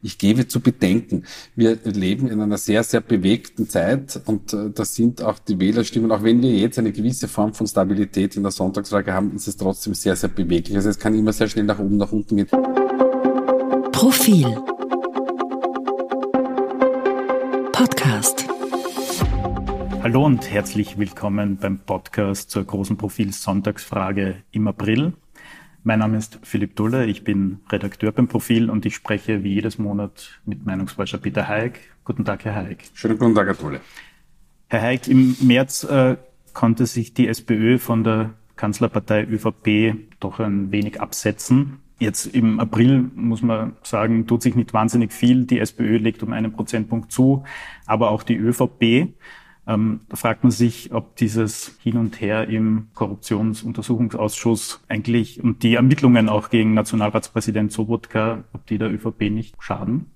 Ich gebe zu bedenken, wir leben in einer sehr, sehr bewegten Zeit und äh, das sind auch die Wählerstimmen, auch wenn wir jetzt eine gewisse Form von Stabilität in der Sonntagsfrage haben, ist es trotzdem sehr, sehr beweglich. Also es kann immer sehr schnell nach oben, nach unten gehen. Profil Podcast Hallo und herzlich willkommen beim Podcast zur großen Profil Sonntagsfrage im April. Mein Name ist Philipp Dulle, ich bin Redakteur beim Profil und ich spreche wie jedes Monat mit Meinungsforscher Peter Haig. Guten Tag, Herr Haig. Schönen guten Tag, Herr Dulle. Herr Haig, im März äh, konnte sich die SPÖ von der Kanzlerpartei ÖVP doch ein wenig absetzen. Jetzt im April muss man sagen, tut sich nicht wahnsinnig viel. Die SPÖ legt um einen Prozentpunkt zu, aber auch die ÖVP. Ähm, da fragt man sich, ob dieses Hin und Her im Korruptionsuntersuchungsausschuss eigentlich und die Ermittlungen auch gegen Nationalratspräsident Sobotka, ob die der ÖVP nicht schaden?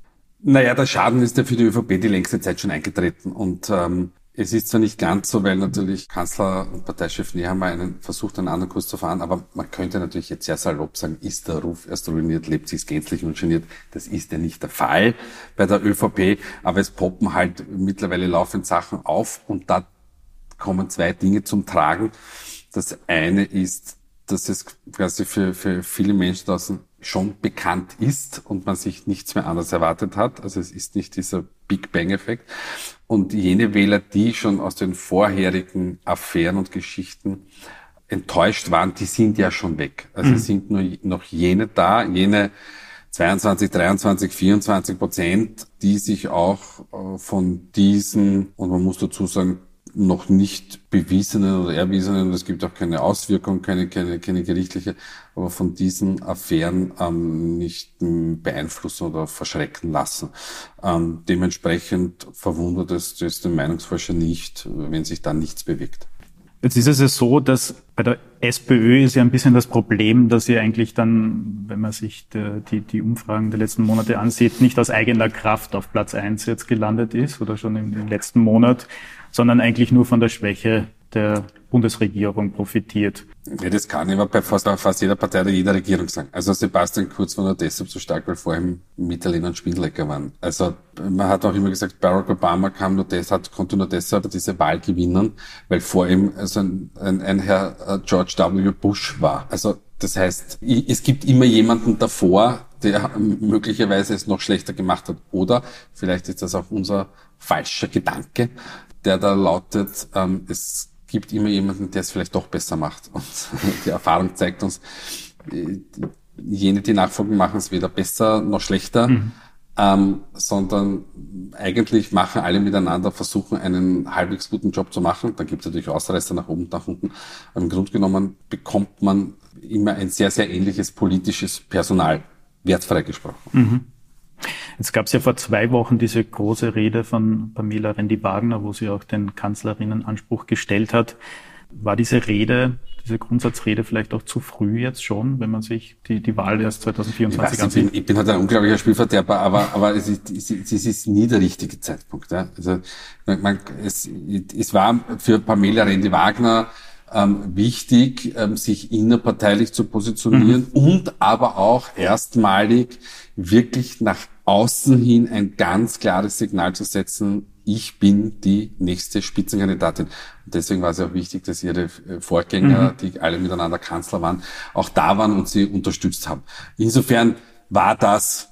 Naja, der Schaden ist ja für die ÖVP die längste Zeit schon eingetreten. Und ähm, es ist zwar nicht ganz so, weil natürlich Kanzler und Parteichef Nehammer einen versucht, einen anderen Kurs zu fahren, aber man könnte natürlich jetzt sehr salopp sagen, ist der Ruf erst ruiniert, lebt sich gänzlich und geniert. Das ist ja nicht der Fall bei der ÖVP, aber es poppen halt mittlerweile laufend Sachen auf und da kommen zwei Dinge zum Tragen. Das eine ist, dass es quasi für, für viele Menschen draußen schon bekannt ist und man sich nichts mehr anders erwartet hat. Also es ist nicht dieser Big Bang-Effekt. Und jene Wähler, die schon aus den vorherigen Affären und Geschichten enttäuscht waren, die sind ja schon weg. Also mhm. es sind nur noch jene da, jene 22, 23, 24 Prozent, die sich auch äh, von diesen, und man muss dazu sagen, noch nicht bewiesenen oder erwiesenen, es gibt auch keine Auswirkung, keine, keine, keine gerichtliche, aber von diesen Affären ähm, nicht beeinflussen oder verschrecken lassen. Ähm, dementsprechend verwundert es den Meinungsforscher nicht, wenn sich da nichts bewegt. Jetzt ist es ja so, dass bei der SPÖ ist ja ein bisschen das Problem, dass sie eigentlich dann, wenn man sich die, die, die Umfragen der letzten Monate ansieht, nicht aus eigener Kraft auf Platz eins jetzt gelandet ist oder schon im, im letzten Monat, sondern eigentlich nur von der Schwäche der Bundesregierung profitiert. Ja, das kann immer bei fast, fast jeder Partei oder jeder Regierung sagen. Also Sebastian Kurz war nur deshalb so stark, weil vor ihm Mitterlehner und Spindlecker waren. Also man hat auch immer gesagt, Barack Obama kam nur deshalb, konnte nur deshalb diese Wahl gewinnen, weil vor ihm also ein, ein, ein Herr äh, George W. Bush war. Also das heißt, es gibt immer jemanden davor, der möglicherweise es noch schlechter gemacht hat. Oder vielleicht ist das auch unser falscher Gedanke, der da lautet, ähm, es gibt immer jemanden, der es vielleicht doch besser macht. Und die Erfahrung zeigt uns, äh, jene, die Nachfolgen machen es weder besser noch schlechter, mhm. ähm, sondern eigentlich machen alle miteinander, versuchen einen halbwegs guten Job zu machen. Dann gibt es natürlich Ausreißer nach oben, nach unten. Im Grunde genommen bekommt man immer ein sehr, sehr ähnliches politisches Personal, wertfrei gesprochen. Mhm. Jetzt gab es ja vor zwei Wochen diese große Rede von Pamela Rendi-Wagner, wo sie auch den Kanzlerinnenanspruch gestellt hat. War diese Rede, diese Grundsatzrede vielleicht auch zu früh jetzt schon, wenn man sich die, die Wahl erst 2024 ich ansieht? Ich bin, ich bin halt ein unglaublicher Spielverderber, aber, aber es, ist, es, es ist nie der richtige Zeitpunkt. Ja? Also man, es, es war für Pamela Rendi-Wagner ähm, wichtig, ähm, sich innerparteilich zu positionieren mhm. und aber auch erstmalig wirklich nach außen hin ein ganz klares Signal zu setzen, ich bin die nächste Spitzenkandidatin. Und deswegen war es auch wichtig, dass ihre äh, Vorgänger, mhm. die alle miteinander Kanzler waren, auch da waren und sie unterstützt haben. Insofern war das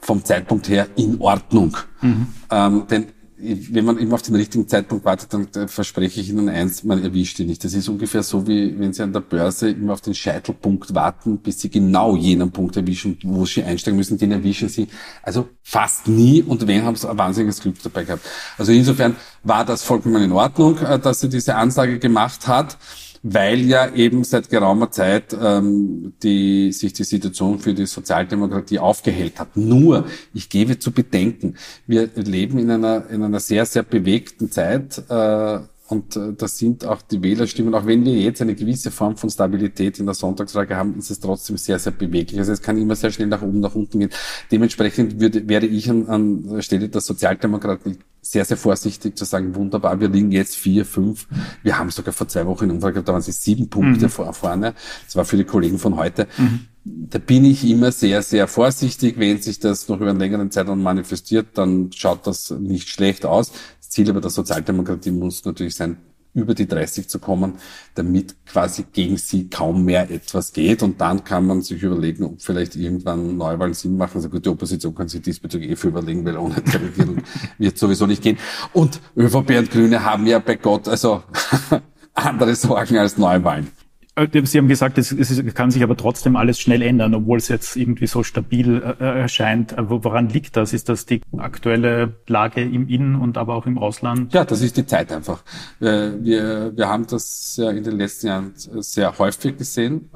vom Zeitpunkt her in Ordnung. Mhm. Ähm, denn wenn man immer auf den richtigen Zeitpunkt wartet, dann äh, verspreche ich Ihnen eins, man erwischt ihn nicht. Das ist ungefähr so, wie wenn Sie an der Börse immer auf den Scheitelpunkt warten, bis Sie genau jenen Punkt erwischen, wo Sie einsteigen müssen, den erwischen Sie. Also fast nie und wenn, haben Sie ein wahnsinniges Glück dabei gehabt. Also insofern war das vollkommen in Ordnung, äh, dass sie diese Ansage gemacht hat weil ja eben seit geraumer Zeit ähm, die, sich die Situation für die Sozialdemokratie aufgehellt hat. Nur, ich gebe zu bedenken, wir leben in einer, in einer sehr, sehr bewegten Zeit, äh, Und äh, das sind auch die Wählerstimmen. Auch wenn wir jetzt eine gewisse Form von Stabilität in der Sonntagsfrage haben, ist es trotzdem sehr, sehr beweglich. Also es kann immer sehr schnell nach oben, nach unten gehen. Dementsprechend würde, wäre ich an, an Stelle der Sozialdemokraten sehr, sehr vorsichtig zu sagen, wunderbar, wir liegen jetzt vier, fünf. Wir haben sogar vor zwei Wochen in Umfrage, da waren sie sieben Punkte mhm. vor, vorne. Das war für die Kollegen von heute. Mhm. Da bin ich immer sehr, sehr vorsichtig. Wenn sich das noch über einen längeren Zeitraum manifestiert, dann schaut das nicht schlecht aus. Ziel aber der Sozialdemokratie muss natürlich sein, über die 30 zu kommen, damit quasi gegen sie kaum mehr etwas geht. Und dann kann man sich überlegen, ob vielleicht irgendwann Neuwahlen Sinn machen. Also gut, die Opposition kann sich diesbezüglich eh für überlegen, weil ohne die Regierung wird sowieso nicht gehen. Und ÖVP und Grüne haben ja bei Gott also andere Sorgen als Neuwahlen. Äh, Sie haben gesagt, es, es, kann sich aber trotzdem alles schnell ändern, obwohl es jetzt irgendwie so stabil äh, äh erscheint. Woran liegt das? Ist das die aktuelle Lage im Innen- und aber auch im Ausland? Ja, das ist die Zeit einfach. Äh, wir, wir haben das ja in den letzten Jahren sehr häufig gesehen.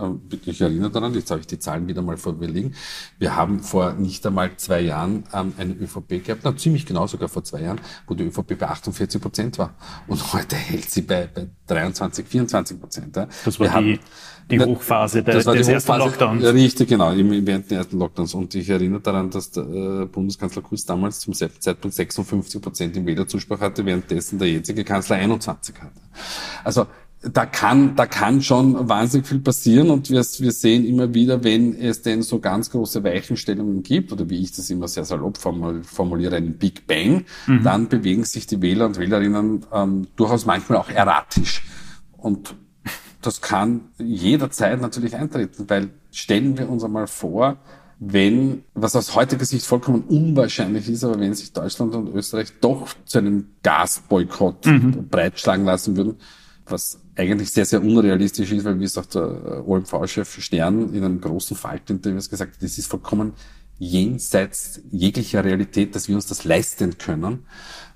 Ich erinnere daran, jetzt habe ich die Zahlen wieder mal vor mir liegen. Wir haben vor nicht einmal zwei Jahren ähm, eine ÖVP gehabt, na, ziemlich genau sogar vor zwei Jahren, wo die ÖVP bei 48 Prozent war. Und heute hält sie bei, bei 23, 24 Prozent. Das war die die Hochphase der, das war des die ersten Hochphase, Lockdowns. Richtig, genau, während der ersten Lockdowns. Und ich erinnere daran, dass der äh, Bundeskanzler Kurz damals zum selben Zeitpunkt 56 Prozent im Wählerzuspruch hatte, währenddessen der jetzige Kanzler 21 hatte. Also da kann, da kann schon wahnsinnig viel passieren und wir, wir sehen immer wieder, wenn es denn so ganz große Weichenstellungen gibt, oder wie ich das immer sehr salopp formuliere, einen Big Bang, mhm. dann bewegen sich die Wähler und Wählerinnen ähm, durchaus manchmal auch erratisch. Und das kann jederzeit natürlich eintreten, weil stellen wir uns einmal vor, wenn, was aus heutiger Sicht vollkommen unwahrscheinlich ist, aber wenn sich Deutschland und Österreich doch zu einem Gasboykott mhm. breitschlagen lassen würden, was eigentlich sehr, sehr unrealistisch ist, weil wie es auch der OMV-Chef Stern in einem großen Faltinterview gesagt hat, das ist vollkommen jenseits jeglicher Realität, dass wir uns das leisten können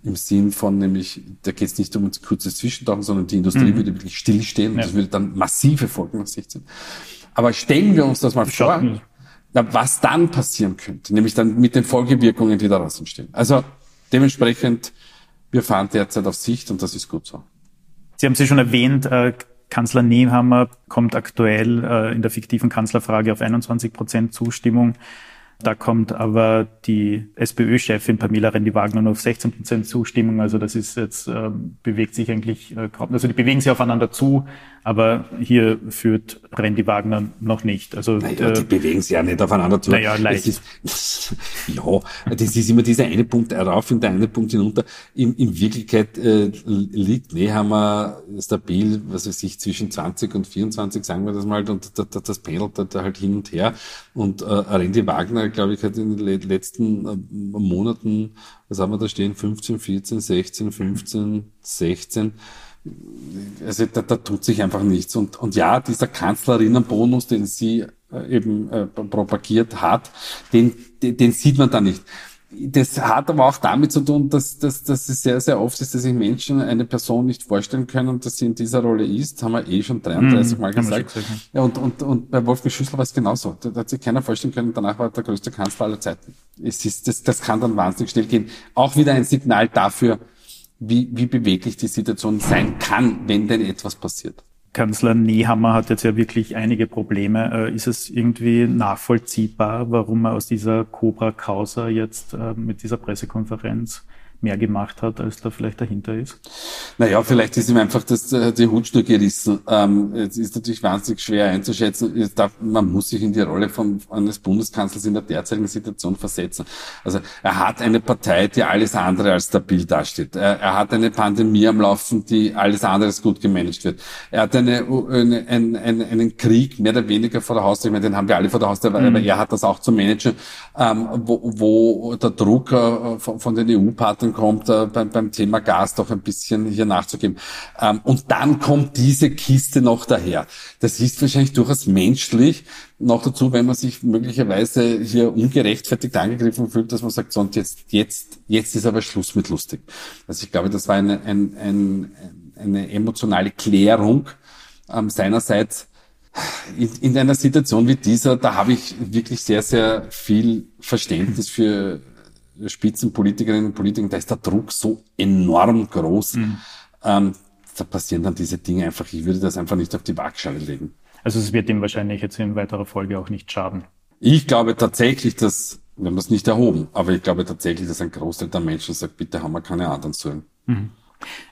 im Sinn von nämlich, da geht es nicht um ein kurzes Zwischentauchen, sondern die Industrie mhm. würde wirklich stillstehen und ja. das würde dann massive Folgen nach sich ziehen. Aber stellen wir uns das mal vor, na, was dann passieren könnte, nämlich dann mit den Folgewirkungen, die daraus entstehen. Also dementsprechend, wir fahren derzeit auf Sicht und das ist gut so. Sie haben sie schon erwähnt, äh, Kanzler Nehammer kommt aktuell äh, in der fiktiven Kanzlerfrage auf 21 Prozent Zustimmung. Da kommt aber die SPÖ-Chefin Pamela Rendi-Wagner nur auf 16 Prozent Zustimmung. Also das ist jetzt, äh, bewegt sich eigentlich äh, kaum, also die bewegen sich aufeinander zu, aber hier führt Randy Wagner noch nicht. Also naja, die bewegen sich ja nicht aufeinander zu. Naja, leicht. Ist, ja, das ist immer dieser eine Punkt rauf und der eine Punkt hinunter. In, in Wirklichkeit äh, liegt Nehammer stabil, was weiß ich, zwischen 20 und 24, sagen wir das mal, und das, das pendelt da halt hin und her. Und äh, Randy Wagner, glaube ich, hat in den letzten äh, Monaten, was haben wir da stehen, 15, 14, 16, 15, 16, also da, da tut sich einfach nichts. Und, und ja, dieser Kanzlerinnenbonus, den sie äh, eben äh, propagiert hat, den, den, den sieht man da nicht. Das hat aber auch damit zu tun, dass, dass, dass es sehr, sehr oft ist, dass sich Menschen eine Person nicht vorstellen können, dass sie in dieser Rolle ist. Haben wir eh schon 33 mhm, Mal gesagt. gesagt. Ja, und, und, und bei Wolfgang Schüssel war es genauso. Da, da hat sich keiner vorstellen können, danach war er der größte Kanzler aller Zeiten. Es ist, das, das kann dann wahnsinnig schnell gehen. Auch wieder ein Signal dafür, wie, wie beweglich die Situation sein kann, wenn denn etwas passiert. Kanzler Nehammer hat jetzt ja wirklich einige Probleme. Äh, ist es irgendwie nachvollziehbar, warum er aus dieser Cobra-Causa jetzt äh, mit dieser Pressekonferenz mehr gemacht hat, als da vielleicht dahinter ist? Naja, vielleicht ist ihm einfach das, äh, die Hutschnur gerissen. Ähm, es ist natürlich wahnsinnig schwer einzuschätzen. Darf, man muss sich in die Rolle von, eines Bundeskanzlers in der derzeitigen Situation versetzen. Also er hat eine Partei, die alles andere als stabil dasteht. Er, er hat eine Pandemie am Laufen, die alles andere als gut gemanagt wird. Er hat eine, eine, einen, einen Krieg mehr oder weniger vor der Haustür. Ich meine, den haben wir alle vor der Haustür, mhm. aber er hat das auch zu managen, ähm, wo, wo der Druck äh, von, von den EU-Partnern Verantwortung kommt, äh, beim, beim Thema Gas doch ein bisschen hier nachzugeben. Ähm, und dann kommt diese Kiste noch daher. Das ist wahrscheinlich durchaus menschlich. Noch dazu, wenn man sich möglicherweise hier ungerechtfertigt angegriffen fühlt, dass man sagt, so und jetzt, jetzt, jetzt ist aber Schluss mit lustig. Also ich glaube, das war eine, ein, ein, eine emotionale Klärung ähm, seinerseits, in, in einer Situation wie dieser, da habe ich wirklich sehr, sehr viel Verständnis für Spitzenpolitikerinnen und Politiker, da ist der Druck so enorm groß. Mhm. Ähm, da passieren dann diese Dinge einfach. Ich würde das einfach nicht auf die Waagschale legen. Also es wird ihm wahrscheinlich jetzt in weiterer Folge auch nicht schaden. Ich glaube tatsächlich, dass, wir haben es nicht erhoben, aber ich glaube tatsächlich, dass ein Großteil der Menschen sagt, bitte haben wir keine anderen Säulen. Mhm.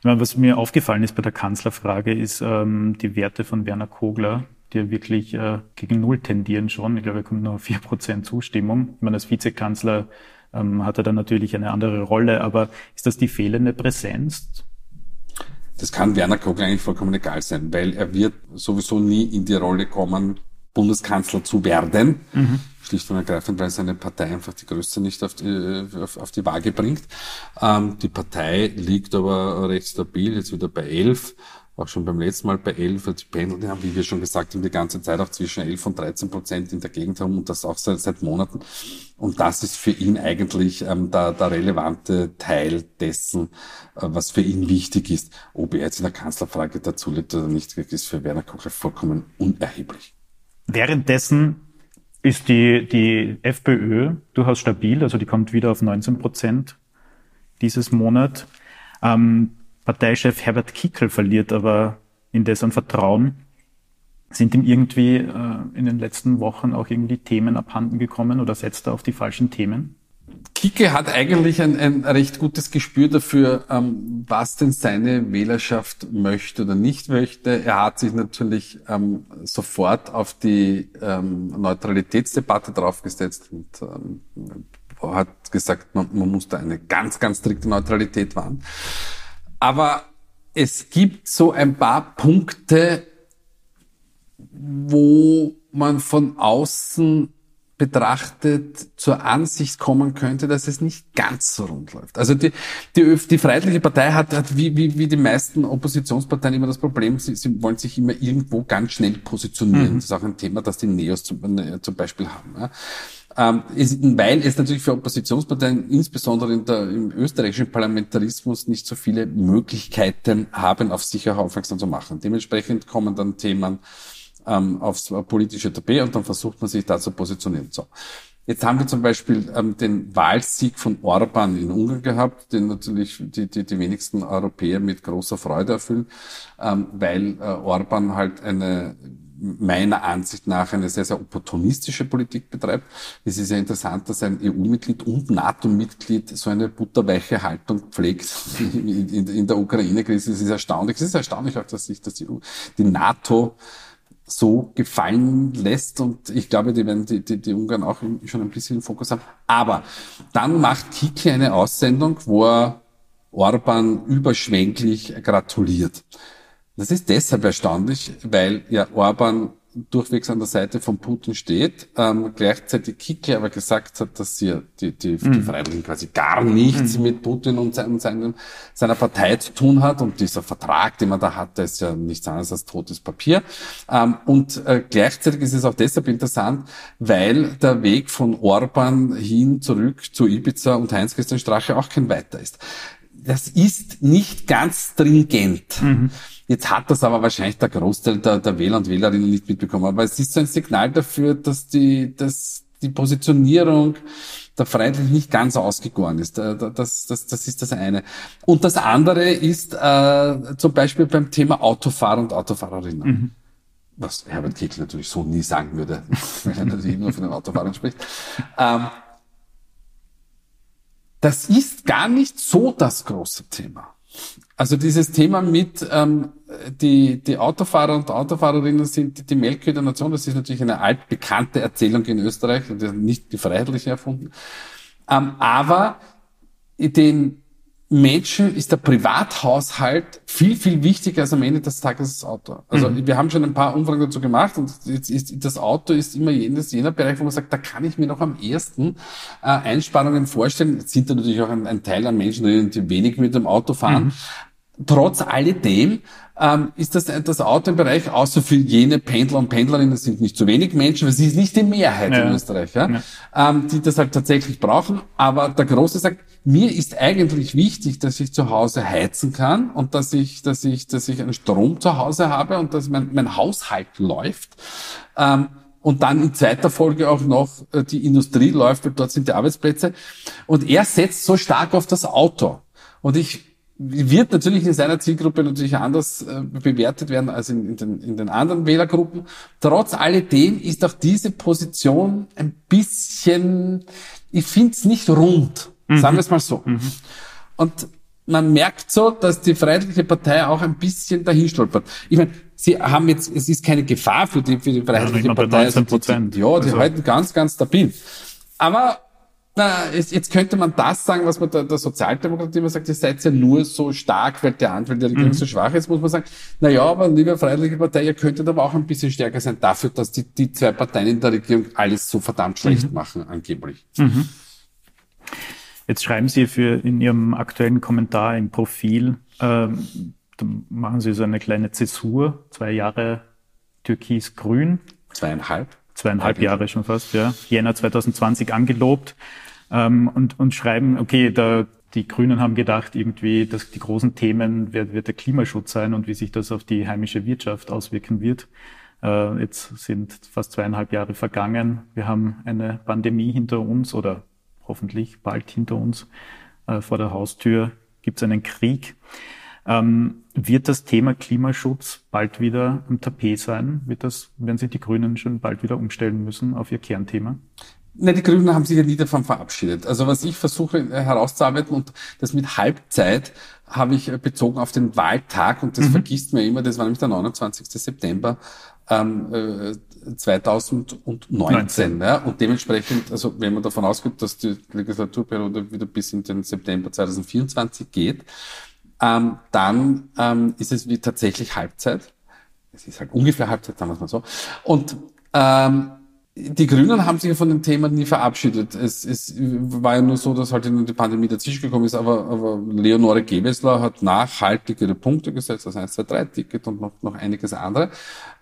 Was mir aufgefallen ist bei der Kanzlerfrage, ist ähm, die Werte von Werner Kogler, die wirklich äh, gegen Null tendieren schon. Ich glaube, er kommt nur auf vier Prozent Zustimmung. Ich meine, als Vizekanzler ähm, hat er dann natürlich eine andere Rolle, aber ist das die fehlende Präsenz? Das kann Werner Kogler eigentlich vollkommen egal sein, weil er wird sowieso nie in die Rolle kommen, Bundeskanzler zu werden. Mhm. Schlicht und ergreifend, weil seine Partei einfach die Größe nicht auf die, auf, auf die Waage bringt. Ähm, die Partei liegt aber recht stabil, jetzt wieder bei elf auch schon beim letzten Mal bei 11, die pendeln haben, wie wir schon gesagt haben, die ganze Zeit auch zwischen 11 und 13 Prozent in der Gegend haben und das auch seit, seit Monaten. Und das ist für ihn eigentlich ähm, der, der relevante Teil dessen, äh, was für ihn wichtig ist. Ob er jetzt in der Kanzlerfrage dazu lebt oder nicht, ist für Werner Kocher vollkommen unerheblich. Währenddessen ist die, die FPÖ durchaus stabil, also die kommt wieder auf 19 Prozent dieses Monat. Ähm, Parteichef Herbert Kickel verliert aber indes an Vertrauen. Sind ihm irgendwie äh, in den letzten Wochen auch irgendwie Themen abhanden gekommen oder setzt er auf die falschen Themen? Kicke hat eigentlich ein, ein recht gutes Gespür dafür, ähm, was denn seine Wählerschaft möchte oder nicht möchte. Er hat sich natürlich ähm, sofort auf die ähm, Neutralitätsdebatte draufgesetzt und ähm, hat gesagt, man, man muss da eine ganz, ganz strikte Neutralität wahren. Aber es gibt so ein paar Punkte, wo man von außen betrachtet zur Ansicht kommen könnte, dass es nicht ganz so rund läuft. Also die, die, die Freiheitliche Partei hat, hat wie, wie, wie die meisten Oppositionsparteien immer das Problem, sie, sie wollen sich immer irgendwo ganz schnell positionieren. Mhm. Das ist auch ein Thema, das die Neos zum, äh, zum Beispiel haben. Ja. Ähm, weil es natürlich für Oppositionsparteien, insbesondere in der, im österreichischen Parlamentarismus, nicht so viele Möglichkeiten haben, auf sich auch aufmerksam zu machen. Dementsprechend kommen dann Themen ähm, aufs politische Tapet und dann versucht man sich da zu positionieren. So. Jetzt haben wir zum Beispiel ähm, den Wahlsieg von Orban in Ungarn gehabt, den natürlich die, die, die wenigsten Europäer mit großer Freude erfüllen, ähm, weil äh, Orban halt eine meiner Ansicht nach eine sehr, sehr opportunistische Politik betreibt. Es ist ja interessant, dass ein EU-Mitglied und NATO-Mitglied so eine butterweiche Haltung pflegt in, der Ukraine-Krise. Es ist erstaunlich. Es ist erstaunlich auch, dass sich das die, die NATO so gefallen lässt. Und ich glaube, die werden die, die, die Ungarn auch schon ein bisschen im Fokus haben. Aber dann macht Kiki eine Aussendung, wo er Orban überschwänglich gratuliert. Das ist deshalb erstaunlich, weil ja Orban durchwegs an der Seite von Putin steht, ähm, gleichzeitig Kickel aber gesagt hat, dass sie die, die, mhm. die Freiheitlichen quasi gar nichts mhm. mit Putin und seinen, seinen, seiner Partei zu tun hat und dieser Vertrag, den man da hat, der ist ja nichts anderes als totes Papier. Ähm, und äh, gleichzeitig ist es auch deshalb interessant, weil der Weg von Orban hin zurück zu Ibiza und Heinz-Christian Strache auch kein weiter ist. Das ist nicht ganz stringent. Mhm. Jetzt hat das aber wahrscheinlich der Großteil der, der Wähler und Wählerinnen nicht mitbekommen. Aber es ist so ein Signal dafür, dass die, dass die Positionierung der Freiheitlich nicht ganz ausgegoren ist. Das, das, das ist das eine. Und das andere ist äh, zum Beispiel beim Thema Autofahrer und Autofahrerinnen. Mhm. Was Herbert Kickl natürlich so nie sagen würde, weil er natürlich nur von den Autofahrern spricht. Ähm, das ist gar nicht so das große Thema. Also dieses Thema mit ähm, die, die Autofahrer und Autofahrerinnen sind die Melke der Nation, das ist natürlich eine altbekannte Erzählung in Österreich und nicht die freiheitliche erfunden. Ähm, aber den Menschen ist der Privathaushalt viel, viel wichtiger als am Ende des Tages das Auto. Also mhm. wir haben schon ein paar Umfragen dazu gemacht und jetzt ist, das Auto ist immer jenes, jener Bereich, wo man sagt, da kann ich mir noch am ersten äh, Einsparungen vorstellen. Jetzt sind da natürlich auch ein, ein Teil an Menschen, die wenig mit dem Auto fahren. Mhm. Trotz alledem ähm, ist das das Auto im Bereich, außer für jene Pendler und Pendlerinnen, das sind nicht zu wenig Menschen, weil sie ist nicht die Mehrheit ja. in Österreich, ja, ja. Ähm, die das halt tatsächlich brauchen. Aber der Große sagt, mir ist eigentlich wichtig, dass ich zu Hause heizen kann und dass ich, dass ich, dass ich einen Strom zu Hause habe und dass mein, mein Haushalt läuft. Ähm, und dann in zweiter Folge auch noch äh, die Industrie läuft, weil dort sind die Arbeitsplätze. Und er setzt so stark auf das Auto. Und ich wird natürlich in seiner Zielgruppe natürlich anders äh, bewertet werden als in, in, den, in den anderen Wählergruppen. Trotz alledem ist auch diese Position ein bisschen, ich finde es nicht rund, mhm. sagen wir es mal so. Mhm. Und man merkt so, dass die Freiheitliche Partei auch ein bisschen dahin stolpert. Ich meine, sie haben jetzt, es ist keine Gefahr für die, für die Freiheitliche ja, Partei. Also die, ja, die also. halten ganz, ganz stabil. Aber na, jetzt könnte man das sagen, was man der, der Sozialdemokratie immer sagt, ihr seid ja nur so stark, weil der Anteil der Regierung mhm. so schwach ist, muss man sagen, na ja, aber liebe Freiheitliche Partei, ihr könntet aber auch ein bisschen stärker sein dafür, dass die, die zwei Parteien in der Regierung alles so verdammt schlecht mhm. machen, angeblich. Mhm. Jetzt schreiben Sie für in Ihrem aktuellen Kommentar im Profil, ähm, da machen Sie so eine kleine Zäsur, zwei Jahre Türkis-Grün. Zweieinhalb. Zweieinhalb Jahre schon fast, ja. Jänner 2020 angelobt ähm, und, und schreiben, okay, da, die Grünen haben gedacht, irgendwie, dass die großen Themen wird, wird der Klimaschutz sein und wie sich das auf die heimische Wirtschaft auswirken wird. Äh, jetzt sind fast zweieinhalb Jahre vergangen. Wir haben eine Pandemie hinter uns oder hoffentlich bald hinter uns. Äh, vor der Haustür gibt es einen Krieg. Ähm, wird das Thema Klimaschutz bald wieder am Tapet sein? Wird das, werden sich die Grünen schon bald wieder umstellen müssen auf ihr Kernthema? Nein, die Grünen haben sich ja nie davon verabschiedet. Also was ich versuche äh, herauszuarbeiten und das mit Halbzeit habe ich äh, bezogen auf den Wahltag und das mhm. vergisst man immer, das war nämlich der 29. September ähm, äh, 2019. Ja, und dementsprechend, also wenn man davon ausgeht, dass die Legislaturperiode wieder bis in den September 2024 geht, ähm, dann ähm, ist es wie tatsächlich Halbzeit. Es ist halt ungefähr Halbzeit, sagen wir es mal so. Und ähm, die Grünen haben sich von dem Thema nie verabschiedet. Es, es war ja nur so, dass halt die Pandemie dazwischen gekommen ist, aber, aber Leonore Gewessler hat nachhaltig ihre Punkte gesetzt, das 1, 2, 3 Ticket und noch, noch einiges andere.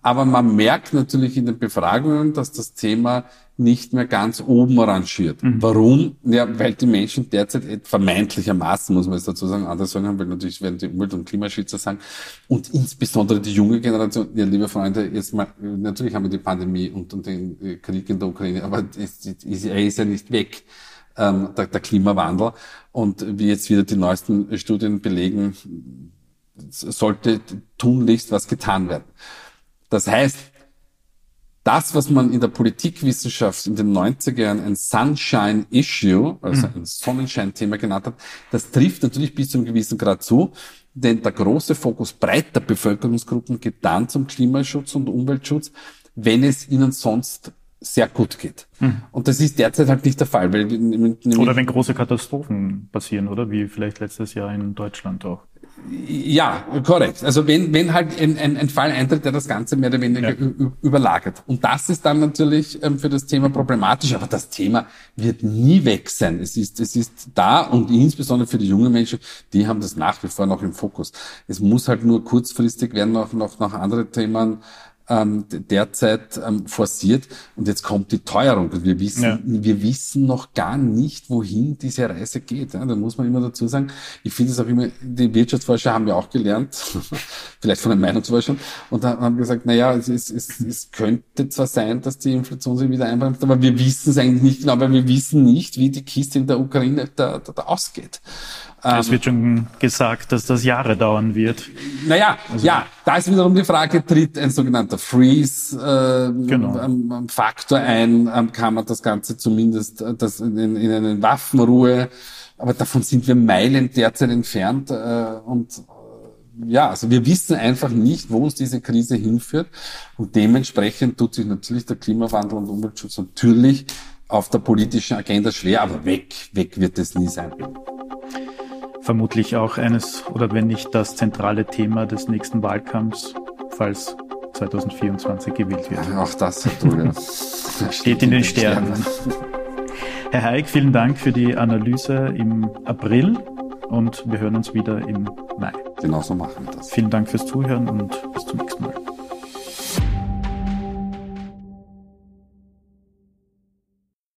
Aber man merkt natürlich in den Befragungen, dass das Thema nicht mehr ganz oben rangiert. Mhm. Warum? Ja, weil die Menschen derzeit vermeintlichermaßen, muss man jetzt dazu sagen, anders sagen, weil natürlich werden die Umwelt- und Klimaschützer sagen, und insbesondere die junge Generation, ja, liebe Freunde, jetzt mal, natürlich haben wir die Pandemie und, und den äh, Krieg in der Ukraine, aber es, es, er ist ja nicht weg. Ähm, der, der Klimawandel. Und wie jetzt wieder die neuesten Studien belegen, sollte tunlichst was getan werden. Das heißt, das, was man in der Politikwissenschaft in den 90er Jahren ein Sunshine Issue, also mhm. ein Sonnenschein-Thema genannt hat, das trifft natürlich bis zu einem gewissen Grad zu, denn der große Fokus breiter Bevölkerungsgruppen geht dann zum Klimaschutz und Umweltschutz, wenn es ihnen sonst sehr gut geht. Mhm. Und das ist derzeit halt nicht der Fall. Weil, oder wenn große Katastrophen passieren, oder? Wie vielleicht letztes Jahr in Deutschland auch. Ja, korrekt. Also wenn, wenn halt ein, ein, ein Fall eintritt, der das Ganze mehr oder weniger ja. überlagert. Und das ist dann natürlich ähm, für das Thema problematisch, aber das Thema wird nie weg sein. Es ist, es ist da und insbesondere für die jungen Menschen, die haben das nach wie vor noch im Fokus. Es muss halt nur kurzfristig werden noch, noch, noch andere Themen ähm, derzeit ähm, forciert und jetzt kommt die Teuerung. Wir wissen, ja. wir wissen noch gar nicht, wohin diese Reise geht. Ja, da muss man immer dazu sagen, ich finde es auch immer, die Wirtschaftsforscher haben ja auch gelernt, vielleicht von den Meinungsforschern, und haben gesagt, na ja, es, es, es, es könnte zwar sein, dass die Inflation sich wieder einbremst, aber wir wissen es eigentlich nicht genau, weil wir wissen nicht, wie die Kiste in der Ukraine da, da, da ausgeht. Es wird schon gesagt, dass das Jahre dauern wird. Naja, also, ja, da ist wiederum die Frage, tritt ein sogenannter Freeze äh, genau. ähm, ein, kann man das Ganze zumindest äh, das in, in eine Waffenruhe, aber davon sind wir Meilen derzeit entfernt äh, und äh, ja, also wir wissen einfach nicht, wo uns diese Krise hinführt. Und dementsprechend tut sich natürlich der Klimawandel und Umweltschutz natürlich auf der politischen Agenda schwer, aber weg, weg wird es nie sein vermutlich auch eines oder wenn nicht das zentrale Thema des nächsten Wahlkampfs, falls 2024 gewählt wird. Auch das, Julia. Steht in den Sternen. Herr Heik, vielen Dank für die Analyse im April und wir hören uns wieder im Mai. Genauso machen wir das. Vielen Dank fürs Zuhören und bis zum nächsten Mal.